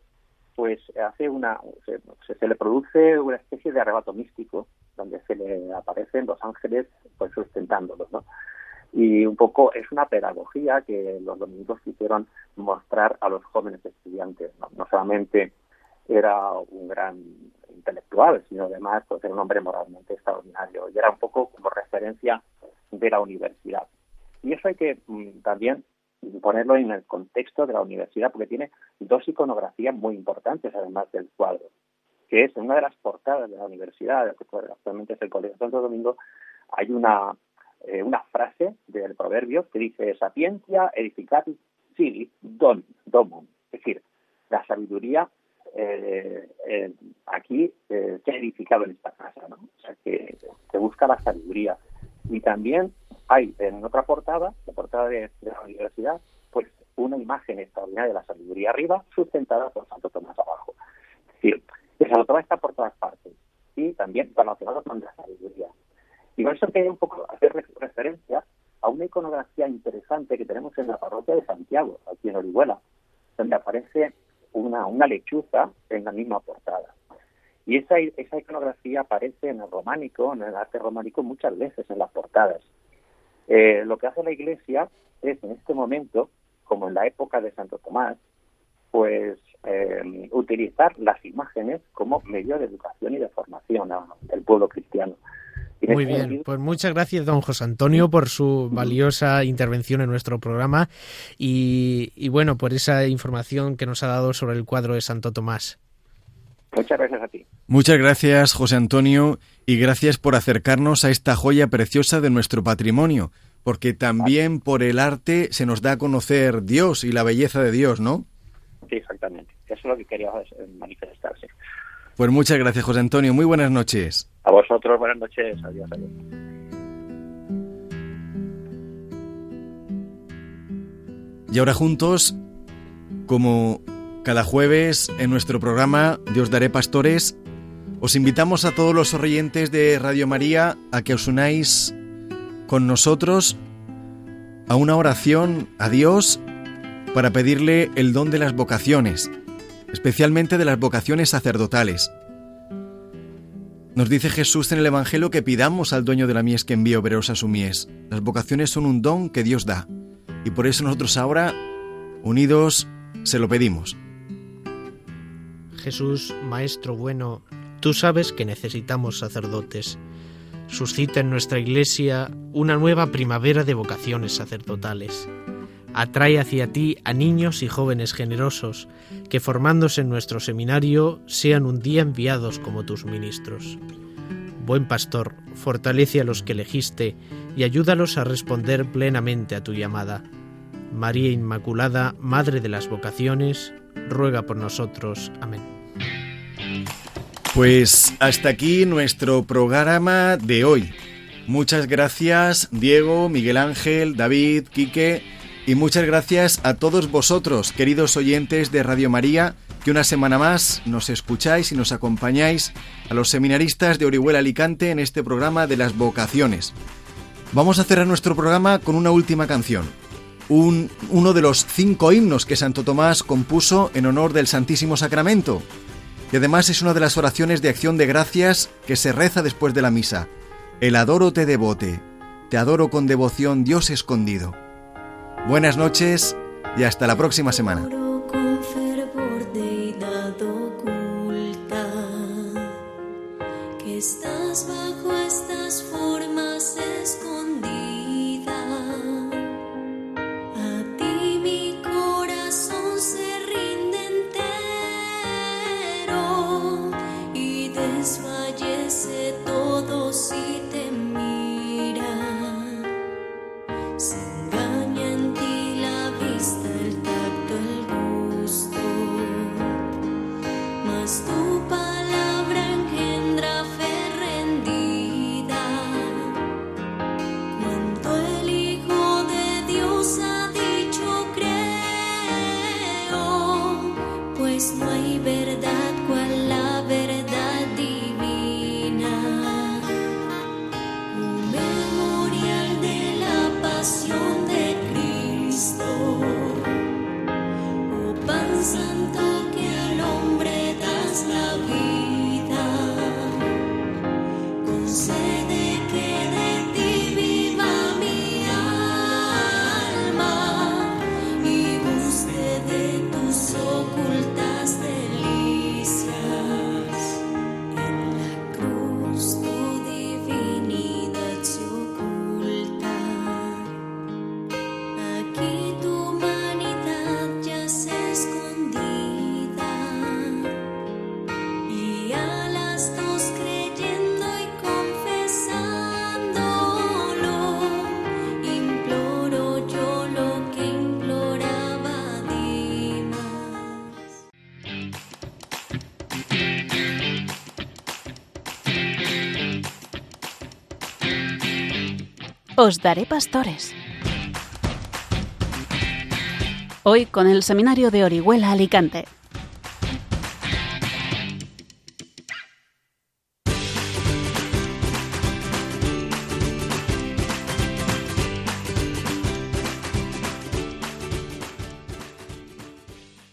pues hace una se, se, le produce una especie de arrebato místico donde se le aparecen los ángeles pues sustentándolos no Y un poco es una pedagogía que los dominicos quisieron mostrar a los jóvenes estudiantes. No, no solamente era un gran intelectual, sino además pues, era un hombre moralmente extraordinario y era un poco como referencia de la universidad. Y eso hay que mm, también ponerlo en el contexto de la universidad porque tiene dos iconografías muy importantes además del cuadro, que es en una de las portadas de la universidad, que actualmente es el Colegio Santo Domingo, hay una, eh, una frase del proverbio que dice sapiencia edificat sibi don, domum, es decir, la sabiduría eh, eh, aquí eh, se ha edificado en esta casa, ¿no? O sea, que se busca la sabiduría. Y también hay en otra portada, la portada de, de, la universidad, pues una imagen extraordinaria de la sabiduría arriba, sustentada por Santo Tomás abajo. Es decir, que Santo Tomás está por todas partes y también relacionado con la sabiduría. Y por eso quería un poco hacer referencia a una iconografía interesante que tenemos en la parroquia de Santiago, aquí en Orihuela, donde aparece una, lechuza en la misma portada. Y esa, esa iconografía aparece en el románico, en el arte románico, muchas veces en las portadas. Eh, lo que hace la Iglesia es, en este momento, como en la época de Santo Tomás, pues eh, utilizar las imágenes como medio de educación y de formación del pueblo cristiano. Muy bien, pues muchas gracias, don José Antonio, por su valiosa intervención en nuestro programa y, y, bueno, por esa información que nos ha dado sobre el cuadro de Santo Tomás. Muchas gracias a ti. Muchas gracias, José Antonio, y gracias por acercarnos a esta joya preciosa de nuestro patrimonio, porque también por el arte se nos da a conocer Dios y la belleza de Dios, ¿no? Sí, exactamente. Eso es lo que quería manifestarse. Pues muchas gracias, José Antonio. Muy buenas noches. A vosotros, buenas noches. Adiós, adiós. Y ahora juntos, como cada jueves en nuestro programa Dios daré pastores, os invitamos a todos los oyentes de Radio María a que os unáis con nosotros a una oración a Dios para pedirle el don de las vocaciones, especialmente de las vocaciones sacerdotales. Nos dice Jesús en el Evangelio que pidamos al dueño de la mies que envíe obreros a su mies. Las vocaciones son un don que Dios da. Y por eso nosotros ahora, unidos, se lo pedimos. Jesús, Maestro bueno, tú sabes que necesitamos sacerdotes. Suscita en nuestra Iglesia una nueva primavera de vocaciones sacerdotales. Atrae hacia ti a niños y jóvenes generosos, que formándose en nuestro seminario sean un día enviados como tus ministros. Buen pastor, fortalece a los que elegiste y ayúdalos a responder plenamente a tu llamada. María Inmaculada, Madre de las Vocaciones, ruega por nosotros. Amén. Pues hasta aquí nuestro programa de hoy. Muchas gracias Diego, Miguel Ángel, David, Quique y muchas gracias a todos vosotros, queridos oyentes de Radio María, que una semana más nos escucháis y nos acompañáis a los seminaristas de Orihuela Alicante en este programa de las vocaciones. Vamos a cerrar nuestro programa con una última canción. Un, uno de los cinco himnos que Santo Tomás compuso en honor del Santísimo Sacramento. Y además es una de las oraciones de acción de gracias que se reza después de la misa. El adoro te devote, te adoro con devoción Dios escondido. Buenas noches y hasta la próxima semana. Os daré pastores. Hoy con el Seminario de Orihuela Alicante.